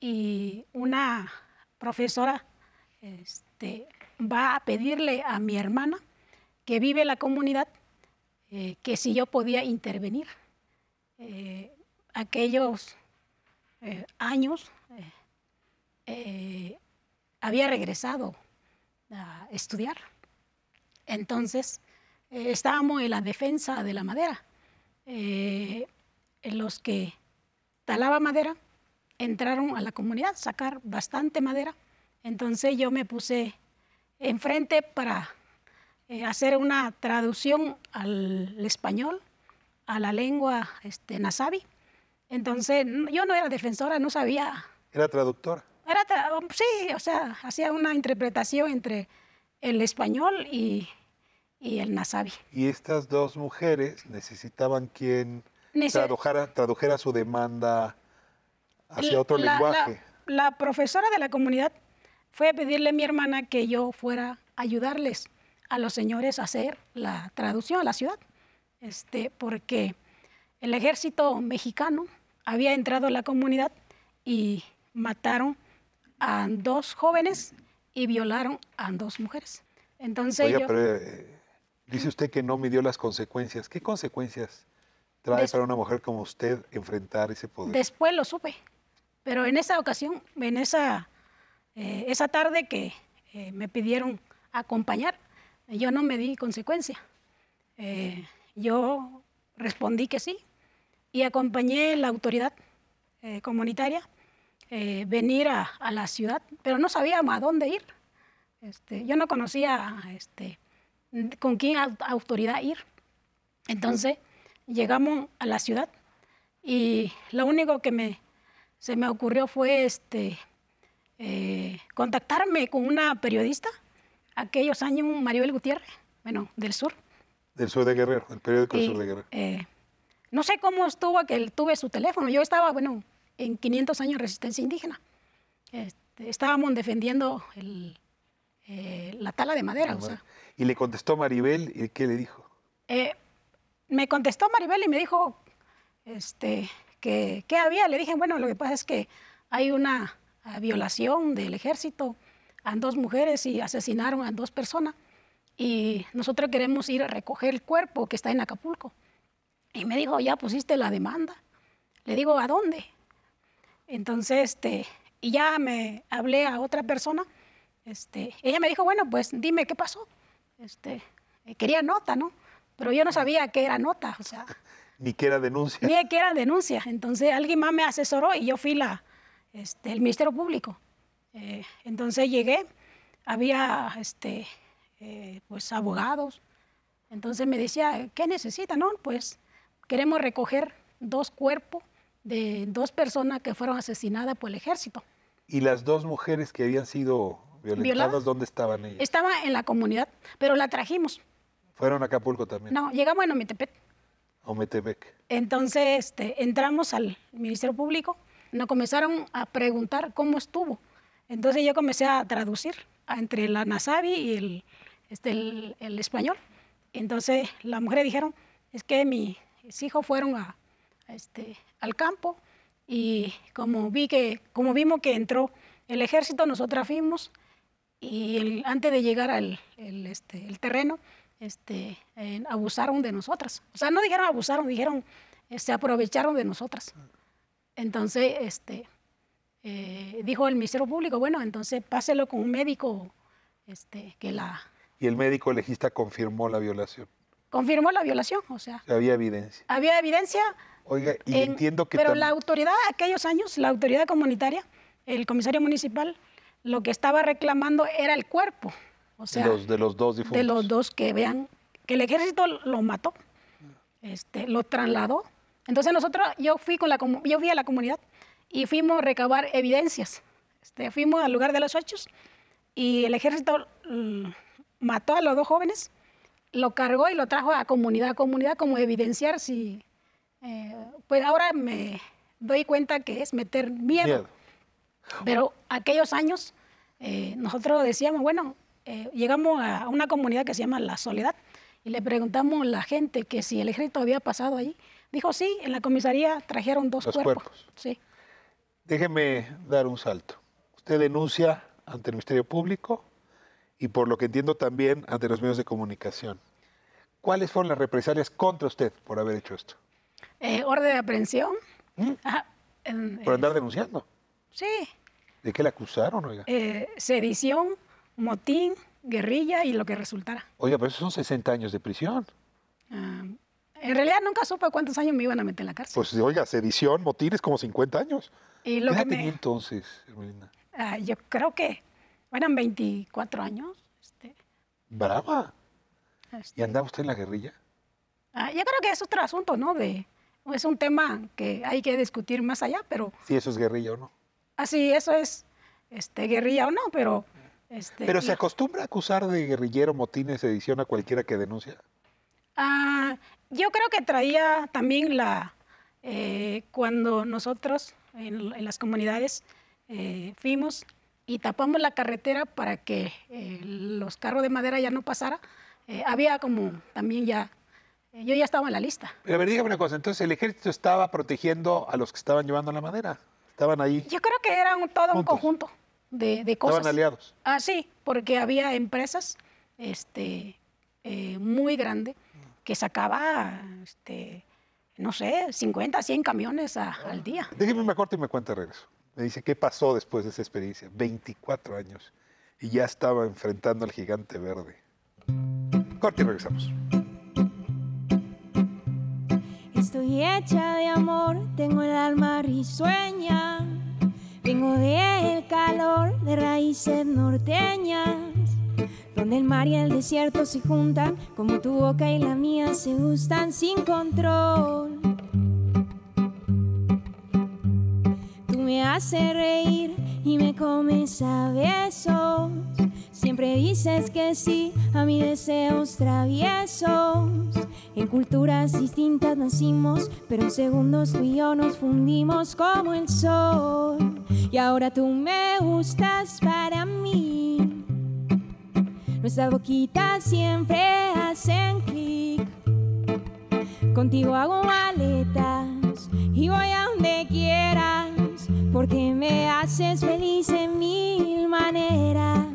y una profesora este, va a pedirle a mi hermana que vive en la comunidad eh, que si yo podía intervenir. Eh, aquellos eh, años había regresado a estudiar. Entonces, estábamos en la defensa de la madera. En los que talaba madera entraron a la comunidad, sacar bastante madera. Entonces yo me puse enfrente para eh, hacer una traducción al español, a la lengua este, nasabi. Entonces yo no era defensora, no sabía. Era traductora. Era tra- sí, o sea, hacía una interpretación entre el español y, y el nasabi. Y estas dos mujeres necesitaban quien tradujera, tradujera su demanda hacia otro la- lenguaje. La, la profesora de la comunidad fue a pedirle a mi hermana que yo fuera a ayudarles a los señores a hacer la traducción a la ciudad, este, porque el ejército mexicano había entrado a la comunidad y mataron a dos jóvenes y violaron a dos mujeres. Entonces Oiga, yo... pero eh, dice usted que no midió las consecuencias. ¿Qué consecuencias trae Des- para una mujer como usted enfrentar ese poder? Después lo supe, pero en esa ocasión, en esa, eh, esa tarde que eh, me pidieron acompañar, yo no me di consecuencia. Eh, yo respondí que sí y acompañé la autoridad eh, comunitaria eh, venir a, a la ciudad, pero no sabíamos a dónde ir. Este, yo no conocía este, con au- autoridad ir. Entonces llegamos a la ciudad y lo único que me, se me ocurrió fue este, eh, contactarme con una periodista, aquellos años, Maribel Gutiérrez, bueno, del sur. Del sur de Guerrero, el periódico del sur de Guerrero. eh, no sé cómo estuvo que él tuve su teléfono. Yo estaba, bueno, en 500 años de resistencia indígena. Este, estábamos defendiendo el, eh, la tala de madera. o sea, Y le contestó Maribel, ¿y qué le dijo? eh, me contestó Maribel y me dijo este, que qué había. Le dije, bueno, lo que pasa es que hay una ah, violación del ejército a dos mujeres y asesinaron a dos personas. Y nosotros queremos ir a recoger el cuerpo que está en Acapulco. Y me dijo, ya pusiste la demanda. Le digo, ¿a dónde? Entonces, este, y ya me hablé a otra persona. Este, ella me dijo, bueno, pues dime qué pasó. Este, quería nota, ¿no? Pero yo no sabía qué era nota, o sea, Ni que era denuncia. ni qué era denuncia. Entonces alguien más me asesoró y yo fui la, este, el Ministerio Público. Eh, entonces llegué, había este, eh, pues abogados. Entonces me decía, ¿qué necesita? No, pues queremos recoger dos cuerpos de dos personas que fueron asesinadas por el ejército. ¿Y las dos mujeres que habían sido violentadas, ¿Violadas? dónde estaban ellas? Estaba en la comunidad, pero la trajimos. Fueron a Acapulco también, No, llegamos en Ometepec. Ometepec. Entonces este, entramos al Ministerio Público, nos comenzaron a preguntar cómo estuvo. Entonces yo comencé a traducir entre la Nasabi y el, este, el, el español. Entonces las mujeres dijeron, es que mis hijos fueron a, a este, al campo y como, vi que, como vimos que entró el ejército, nosotras fuimos y el- antes de llegar al el, este, el terreno, este, eh, abusaron de nosotras. O sea, no dijeron abusaron, dijeron se aprovecharon de nosotras. Entonces, este, eh, dijo el Ministerio Público, bueno, entonces páselo con un médico este, que la Y el médico legista confirmó la violación. confirmó la violación. O sea, Había evidencia. había evidencia, Oiga, y en- entiendo que pero tam- la autoridad, aquellos años, la autoridad comunitaria, el comisario municipal, lo que estaba reclamando era el cuerpo. O sea, los, de los dos difuntos. de los dos que vean que el ejército lo mató, este, lo trasladó. Entonces nosotros, yo fui con la, yo fui a la comunidad y fuimos a recabar evidencias. Este, fuimos al lugar de los hechos y el ejército mm, mató a los dos jóvenes, lo cargó y lo trajo a comunidad a comunidad como evidenciar si, eh, pues ahora me doy cuenta que es meter miedo. Miedo. Pero aquellos años eh, nosotros decíamos, bueno, eh, llegamos a una comunidad que se llama La Soledad y le preguntamos a la gente que si el ejército había pasado ahí. Dijo, sí, en la comisaría trajeron dos Los cuerpos. cuerpos. Sí. Déjeme dar un salto. Usted denuncia ante el Ministerio Público y por lo que entiendo también ante los medios de comunicación. ¿Cuáles fueron las represalias contra usted por haber hecho esto? Eh, orden de aprehensión. ¿Mm? Ajá, Por andar denunciando. sí, ¿De qué le acusaron, oiga? eh, sedición, motín, guerrilla y lo que resultara. Oiga, pero esos son 60 años de prisión. Ah, en realidad nunca supe cuántos años me iban a meter en la cárcel. Pues, oiga, sedición, motines, como 50 años. Y ¿Qué lo edad que me- tenía entonces, Hermelinda? Ah, yo creo que eran 24 años. Brava. Este, ¿Y andaba usted en la guerrilla? ah, yo creo que es otro asunto, ¿no? De, es un tema que hay que discutir más allá, pero Si eso es guerrilla o no. así, eso es este, guerrilla o no, pero... Este, Pero y- se acostumbra a acusar de guerrillero, motines, sedición a cualquiera que denuncia. Ah, yo creo que traía también la eh, cuando nosotros en, en las comunidades eh, fuimos y tapamos la carretera para que eh, los carros de madera ya no pasara. eh, había como también ya eh, yo ya estaba en la lista. Pero a ver, dígame una cosa. Entonces, el ejército estaba protegiendo a los que estaban llevando la madera. Estaban ahí. Yo creo que era un- todo un conjunto de, de cosas. Estaban aliados. Ah, sí, porque había empresas este, eh, muy grande que sacaba, este, no sé, 50, 100 camiones a- al día. Déjeme me corto y me cuenta de regreso. Me dice, ¿qué pasó después de esa experiencia? 24 años. Y ya estaba enfrentando al gigante verde. Corte y regresamos. Estoy hecha de amor, tengo el alma risueña. Vengo del calor de raíces norteñas, donde el mar y el desierto se juntan, como tu boca y la mía se gustan sin control. Tú me haces reír y me comes a besos. Siempre dices que sí a mis deseos traviesos. En culturas distintas nacimos, pero en segundos tú y yo nos fundimos como el sol. Y ahora tú me gustas para mí. Nuestras boquitas siempre hacen clic. Contigo hago maletas y voy a donde quieras, porque me haces feliz en mil maneras.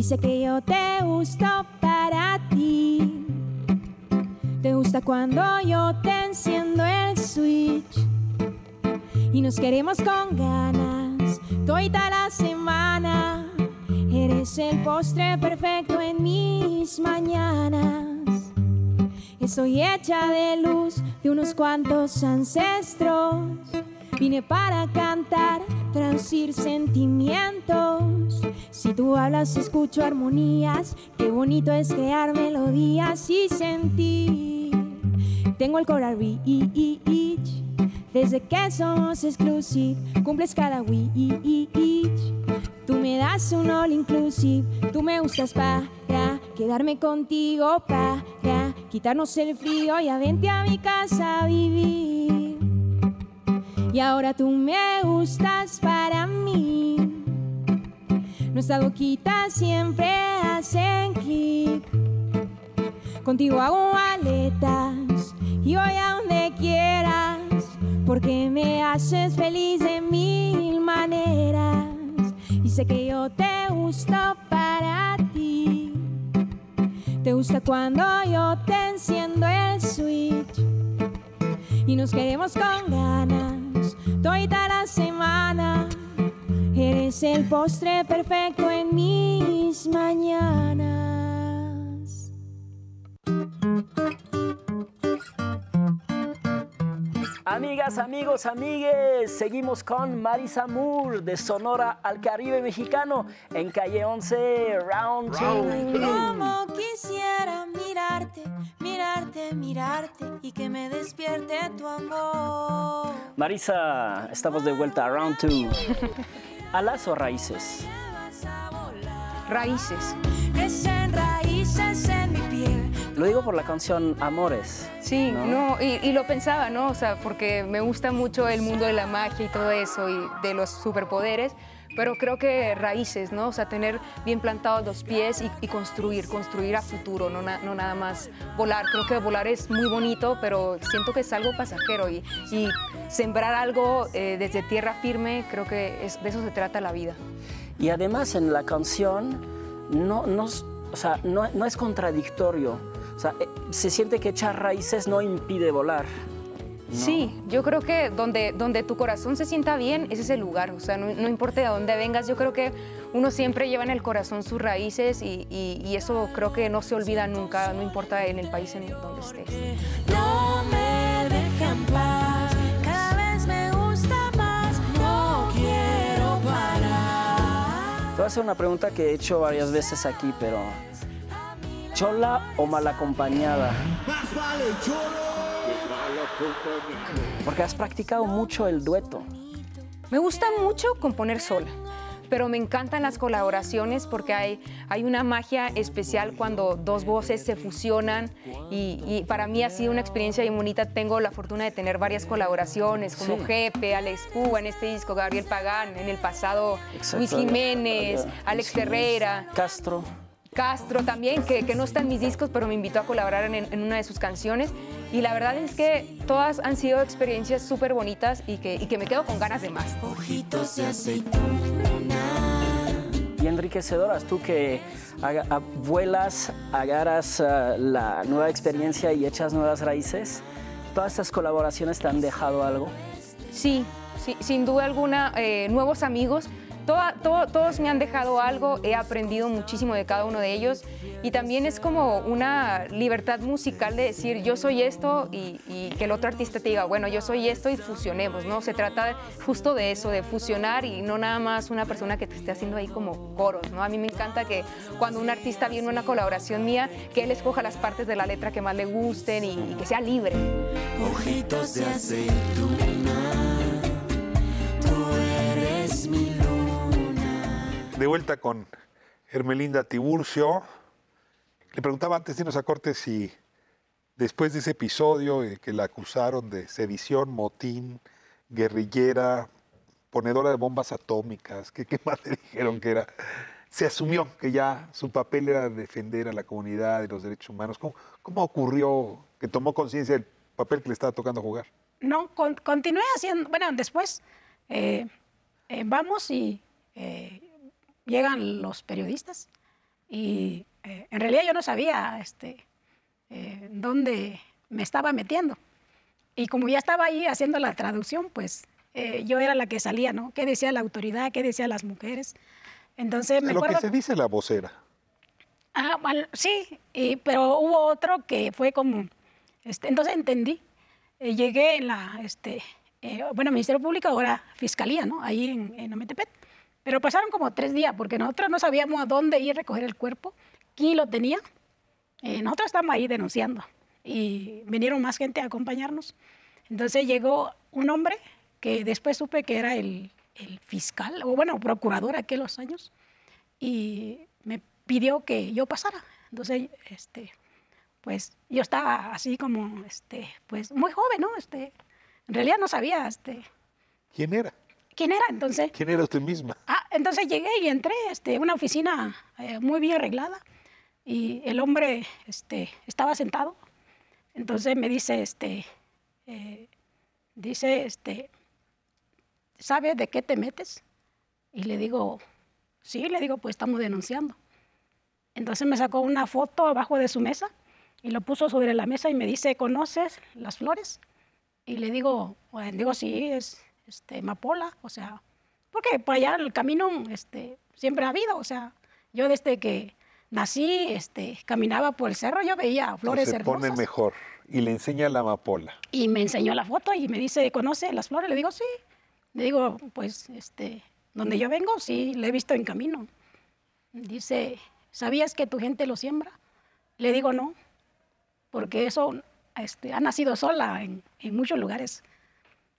Y que yo te gusto para ti. Te gusta cuando yo te enciendo el switch y nos queremos con ganas toda la semana. Eres el postre perfecto en mis mañanas. Estoy hecha de luz de unos cuantos ancestros. Vine para cantar, traducir sentimientos. Si tú hablas, escucho armonías. Qué bonito es crear melodías y sentir. Tengo el coral reach. Desde que somos exclusive, cumples cada wish. Tú me das un all inclusive. Tú me gustas para quedarme contigo, para quitarnos el frío y a vente a mi casa a vivir. Y ahora tú me gustas para mí. Nuestras boquitas siempre hacen clic. Contigo hago aletas y voy a donde quieras. Porque me haces feliz de mil maneras. Y sé que yo te gusto para ti. Te gusta cuando yo te enciendo el switch. Y nos queremos con ganas toda la semana. Eres el postre perfecto en mis mañanas. Amigas, amigos, amigues, seguimos con Marisa Moore de Sonora al Caribe mexicano en calle 11, Round 2. Como quisiera mirarte, mirarte, mirarte y que me despierte tu amor. Marisa, estamos de vuelta a Round 2. ¿Alas o raíces? Raíces. Crecen raíces. Lo digo por la canción Amores. Sí, no, y, y lo pensaba, ¿no? O sea, porque me gusta mucho el mundo de la magia y todo eso y de los superpoderes, pero creo que raíces, ¿no? O sea, tener bien plantados los pies y, y construir, construir a futuro, no, na- no nada más volar. Creo que volar es muy bonito, pero siento que es algo pasajero y, y sembrar algo eh, desde tierra firme, creo que es, de eso se trata la vida. Y además en la canción no, no, o sea, no, no es contradictorio. O sea, eh, se siente que echar raíces no impide volar. ¿no? Sí, yo creo que donde, donde tu corazón se sienta bien, ese es el lugar. O sea, no, no importa de dónde vengas, yo creo que uno siempre lleva en el corazón sus raíces y, y- y eso creo que no se olvida nunca, no importa en el país en donde estés. No me deja en paz, cada vez me gusta más, no quiero parar. Te voy a hacer una pregunta que he hecho varias veces aquí, pero ¿chola o mal acompañada? Porque has practicado mucho el dueto. Me gusta mucho componer sola, pero me encantan las colaboraciones porque hay, hay una magia especial cuando dos voces se fusionan y, y para mí ha sido una experiencia bien bonita. Tengo la fortuna de tener varias colaboraciones como Sí. Jepe, Alex Cuba en este disco, Gabriel Pagán en el pasado, Exacto. Luis Jiménez, Alex. Herrera. Castro. Castro también, que, que no está en mis discos, pero me invitó a colaborar en, en una de sus canciones. Y la verdad es que todas han sido experiencias súper bonitas y que, y que me quedo con ganas de más. Ojitos de aceituna. Y enriquecedoras, tú que vuelas, agarras ah, la nueva experiencia y echas nuevas raíces, ¿todas estas colaboraciones te han dejado algo? Sí, sí, sin duda alguna, eh, nuevos amigos. Toda- to- todos me han dejado algo, he aprendido muchísimo de cada uno de ellos y también es como una libertad musical de decir yo soy esto y, y que el otro artista te diga, bueno, yo soy esto y fusionemos, ¿no? Se trata justo de eso, de fusionar y no nada más una persona que te esté haciendo ahí como coros, ¿no? A mí me encanta que cuando un artista viene a una colaboración mía, que él escoja las partes de la letra que más le gusten y, y que sea libre. Ojitos de aceituna, De vuelta con Hermelinda Tiburcio. Le preguntaba antes de irnos a si después de ese episodio eh, que la acusaron de sedición, motín, guerrillera, ponedora de bombas atómicas, qué más le dijeron que era, se asumió que ya su papel era defender a la comunidad y los derechos humanos. ¿Cómo, cómo ocurrió que tomó conciencia del papel que le estaba tocando jugar? No, con- continué haciendo, bueno, después eh, eh, vamos y eh, llegan los periodistas y eh, en realidad yo no sabía este, eh, dónde me estaba metiendo. Y como ya estaba ahí haciendo la traducción, pues eh, yo era la que salía, ¿no? ¿Qué decía la autoridad? ¿Qué decían las mujeres? Entonces me lo que acuerdo... se dice la vocera. Ah, al- sí, y- pero hubo otro que fue como, este, entonces entendí. Eh, llegué en la, este, eh, bueno, Ministerio Público, ahora Fiscalía, ¿no? Ahí en, en Ametepet. Pero pasaron como tres días, porque nosotros no sabíamos a dónde ir a recoger el cuerpo, quién lo tenía. Eh, estábamos ahí denunciando y vinieron más gente a acompañarnos. Entonces llegó un hombre que después supe que era el, el fiscal, o bueno, procurador aquellos años, y me pidió que yo pasara. Entonces, este, pues yo estaba así como, este, pues muy joven, ¿no? Este, en realidad no sabía, este, ¿Quién era? Quién era. Entonces, ¿Quién era usted misma? ah, entonces llegué y entré, este, una oficina eh, muy bien arreglada y el hombre, este, estaba sentado. Entonces me dice, este, eh, dice, este, ¿sabes de qué te metes? Y le digo, sí, le digo, pues estamos denunciando. Entonces me sacó una foto abajo de su mesa y lo puso sobre la mesa y me dice, ¿conoces las flores? Y le digo, bueno, digo, sí, es este, amapola, o sea, porque por allá el camino este, siempre ha habido, o sea, yo desde que nací, este, caminaba por el cerro, yo veía flores se hermosas. pone mejor y le enseña la amapola. Y me enseñó la foto y me dice, ¿conoce las flores? Le digo, sí. Le digo, pues, este, donde yo vengo, sí, le he visto en camino. Dice, ¿sabías que tu gente lo siembra? Le digo, no, porque eso este, ha nacido sola en, en muchos lugares.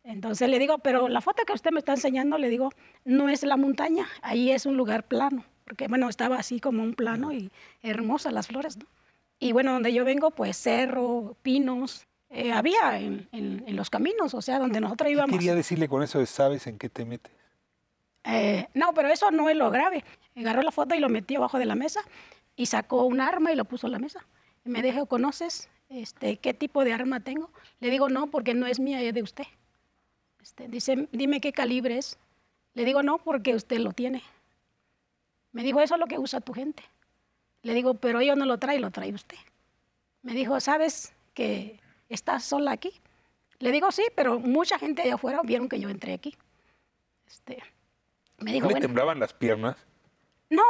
Entonces le digo, pero la foto que usted me está enseñando, le digo, no es la montaña, ahí es un lugar plano, porque bueno, estaba así como un plano y hermosas las flores, ¿no? Y bueno, donde yo vengo, pues cerro, pinos, eh, había en, en- en los caminos, o sea, donde nosotros ¿Qué íbamos. quería decirle con eso de sabes en qué te metes? Eh, no, pero eso no es lo grave. Agarró la foto y lo metió abajo de la mesa y sacó un arma y lo puso en la mesa. Y me dijo, ¿conoces este, qué tipo de arma tengo? Le digo, no, porque no es mía, es de usted. Este, dice, dime qué calibre es. Le digo, no, porque usted lo tiene. Me dijo, eso es lo que usa tu gente. Le digo, pero yo no lo trae, lo trae usted. Me dijo, ¿sabes que estás sola aquí? Le digo, sí, pero mucha gente de afuera vieron que yo entré aquí. Este, me dijo, ¿No le bueno, temblaban las piernas? no,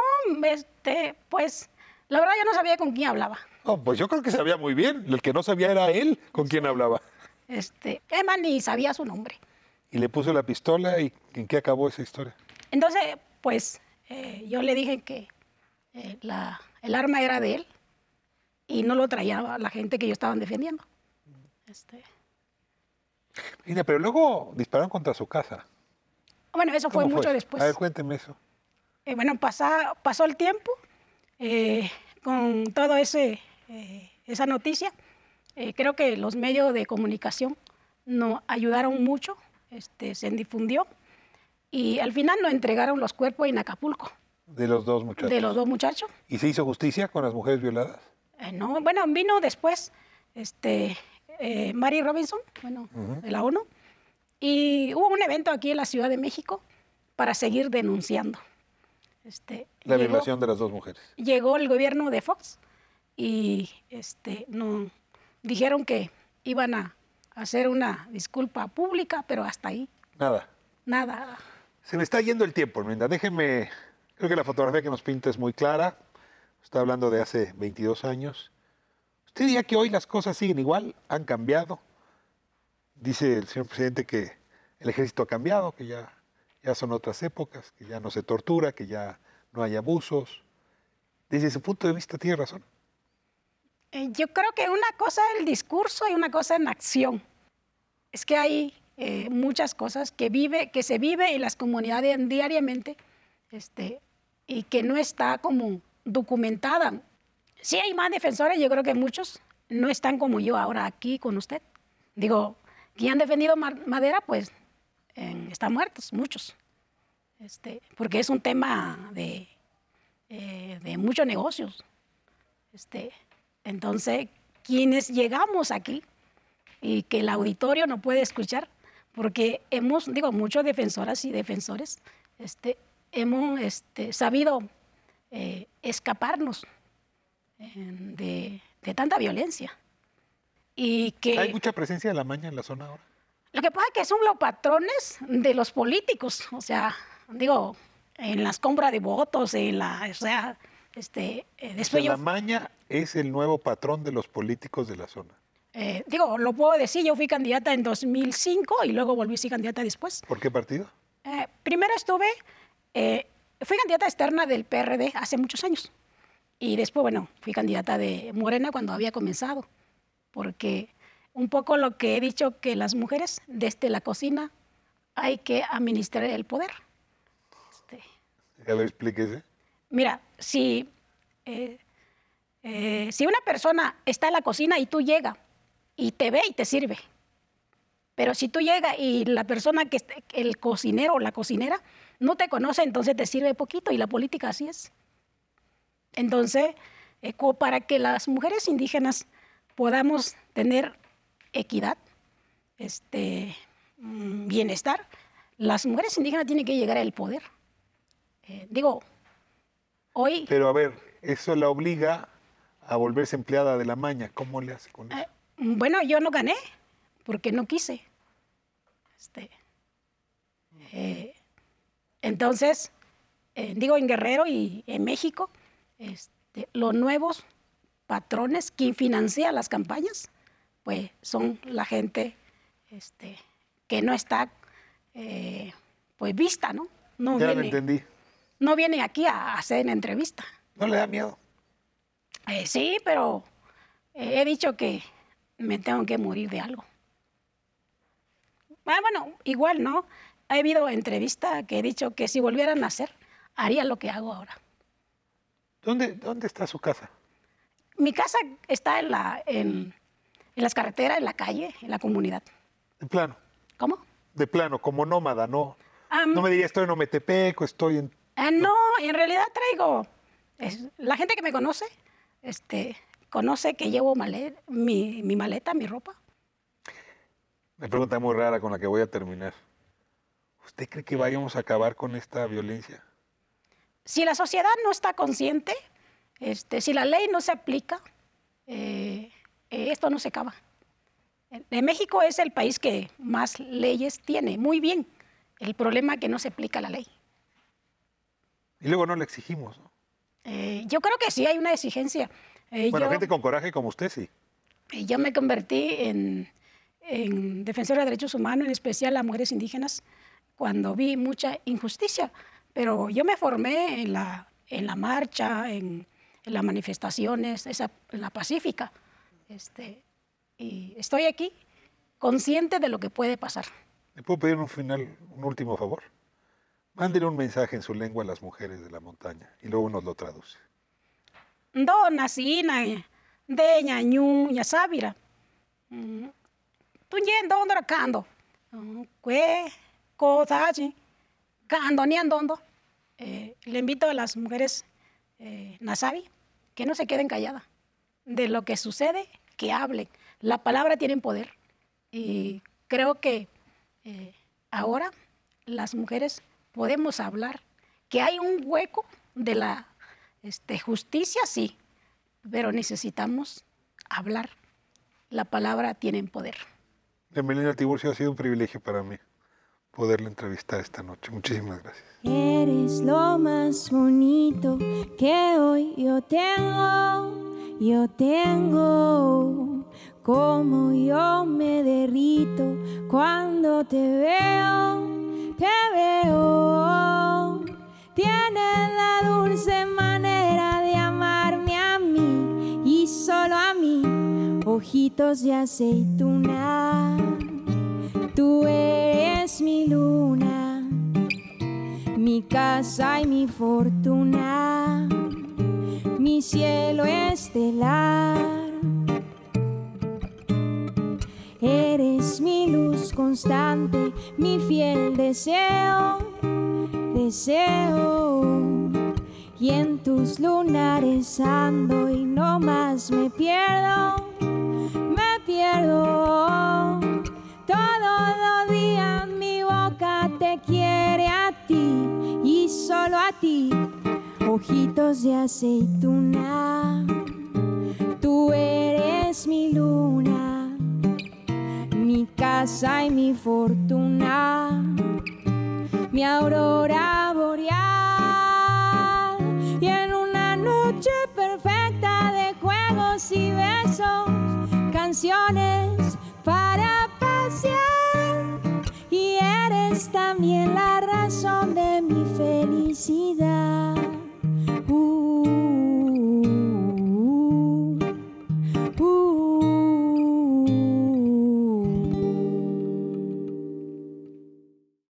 este, pues, la verdad yo no sabía con quién hablaba. No, pues yo creo que sabía muy bien. El que no sabía era él con quien hablaba. Este, Emma ni sabía su nombre. Y le puso la pistola y ¿en qué acabó esa historia? Entonces, pues, eh, yo le dije que eh, la- el arma era de él y no lo traía la gente que yo estaban defendiendo. Este, Mira, pero luego dispararon contra su casa. bueno, eso fue ¿Cómo mucho después. A ver, cuénteme eso. Eh, bueno, pasa- pasó el tiempo eh, con todo ese esa noticia. creo que los medios de comunicación nos ayudaron mucho, este, se difundió y al final nos entregaron los cuerpos en Acapulco De los dos muchachos. de los dos muchachos. ¿Y se hizo justicia con las mujeres violadas? Eh, no, bueno, vino después este, eh, Mary Robinson, bueno, de la ONU, y hubo un evento aquí en la Ciudad de México para seguir denunciando. Este, La llegó- violación de las dos mujeres. llegó el gobierno de Fox y este, no, dijeron que iban a hacer una disculpa pública, pero hasta ahí, Nada. nada. Se me está yendo el tiempo, Herminda. Déjeme. Creo que la fotografía que nos pinta es muy clara. Está hablando de hace 22 años. ¿Usted diría que hoy las cosas siguen igual? ¿Han cambiado? Dice el señor presidente que el ejército ha cambiado, que ya, ya son otras épocas, que ya no se tortura, que ya no hay abusos. Desde su punto de vista tiene razón. Eh, Yo creo que una cosa es el discurso y una cosa en acción. Es que hay eh, muchas cosas que, vive, que se vive en las comunidades diariamente este, y que no está como documentada. Sí hay más defensores, yo creo que muchos no están como yo ahora aquí con usted. Digo, quien han defendido ma- madera, pues están muertos, muchos. Este, porque es un tema de, eh, muchos negocios. Este, entonces, quienes llegamos aquí y que el auditorio no puede escuchar, porque hemos, digo, muchos defensoras y defensores, este, hemos este, sabido eh, escaparnos eh, de, de tanta violencia. Y que ¿Hay mucha presencia de la maña en la zona ahora? lo que pasa es que son los patrones de los políticos, o sea, digo, en las compras de votos, en la, o sea, este, eh, O sea, después yo la maña es el nuevo patrón de los políticos de la zona. Eh, digo, lo puedo decir, yo fui candidata en 2005 y luego volví a ser candidata después. ¿Por qué partido? Eh, primero estuve, fui candidata externa del PRD hace muchos años. Y después, bueno, fui candidata de Morena cuando había comenzado. Porque un poco lo que he dicho, que las mujeres desde la cocina hay que administrar el poder. A ver, explíquese. Mira, si, eh, eh, si una persona está en la cocina y tú llegas y te ve y te sirve, pero si tú llegas y la persona que esté- el cocinero o la cocinera no te conoce, entonces te sirve poquito y la política así es. Entonces, eh, para que las mujeres indígenas podamos tener equidad, este, mm, bienestar, las mujeres indígenas tienen que llegar al poder. Digo, hoy Pero a ver, eso la obliga a volverse empleada de la maña. ¿Cómo le hace con eso? Mm, Bueno, yo no gané porque no quise. Este, eh, entonces, eh, digo en Guerrero y en México, este, los nuevos patrones, quien financia las campañas, pues son la gente este, que no está eh, pues vista, ¿no? No ya lo entendí. No viene aquí a hacer una entrevista. ¿No le da miedo? Eh, sí, pero he dicho que me tengo que morir de algo. Ah, bueno, igual, ¿no? Ha habido entrevistas que he dicho que si volvieran a hacer, haría lo que hago ahora. ¿Dónde, ¿Dónde está su casa? Mi casa está en, la, en, en las carreteras, en la calle, en la comunidad. De plano. ¿Cómo? De plano, como nómada, no, no me diría estoy en Ometepec o estoy en... Ah, no, en realidad traigo. es- la gente que me conoce, este, conoce que llevo mi, mi maleta, mi ropa. Una pregunta muy rara con la que voy a terminar. ¿Usted cree que vayamos a acabar con esta violencia? Si la sociedad no está consciente, este, si la ley no se aplica, eh, eh, esto no se acaba. Eh, México es el país que más leyes tiene, muy bien. El problema es que no se aplica la ley. Y luego no le exigimos. ¿no? Eh, yo creo que sí hay una exigencia. Eh, Bueno, yo- gente con coraje como usted sí. Y Yo me convertí en, en defensora de derechos humanos, en especial a mujeres indígenas, cuando vi mucha injusticia. Pero yo me formé en la, en la marcha, en, en las manifestaciones, esa, en la pacífica. Este, y estoy aquí consciente de lo que puede pasar. ¿Le puedo pedir un final, un último favor? Mándele un mensaje en su lengua a las mujeres de la montaña y luego nos lo traduce. ndo nasina de ñañu ñasabira tunye ndondo ra kando kue kotachi kando ni Eh, le invito a las mujeres eh, nasabi que no se queden calladas. De lo que sucede que hablen. La palabra tiene poder. Y creo que eh, ahora las mujeres podemos hablar que hay un hueco de la este, justicia, sí, pero necesitamos hablar. La palabra tiene poder. Bienvenida Tiburcio, ha sido un privilegio para mí poderle entrevistar esta noche. Muchísimas gracias. Eres lo más bonito que hoy yo tengo, yo tengo. Como yo me derrito cuando te veo, te veo. Tienes la dulce manera de amarme a mí y solo a mí, ojitos de aceituna. Tú eres mi luna, mi casa y mi fortuna, mi cielo estelar. Eres mi luz constante, mi fiel deseo, deseo. Y en tus lunares ando y no más me pierdo, me pierdo. Todos los días mi boca te quiere a ti y solo a ti, ojitos de aceituna. Tú eres mi luna, mi casa y mi fortuna, mi aurora boreal. Y en una noche perfecta de juegos y besos, canciones para pasear. Y eres también la razón de mi felicidad. Uh.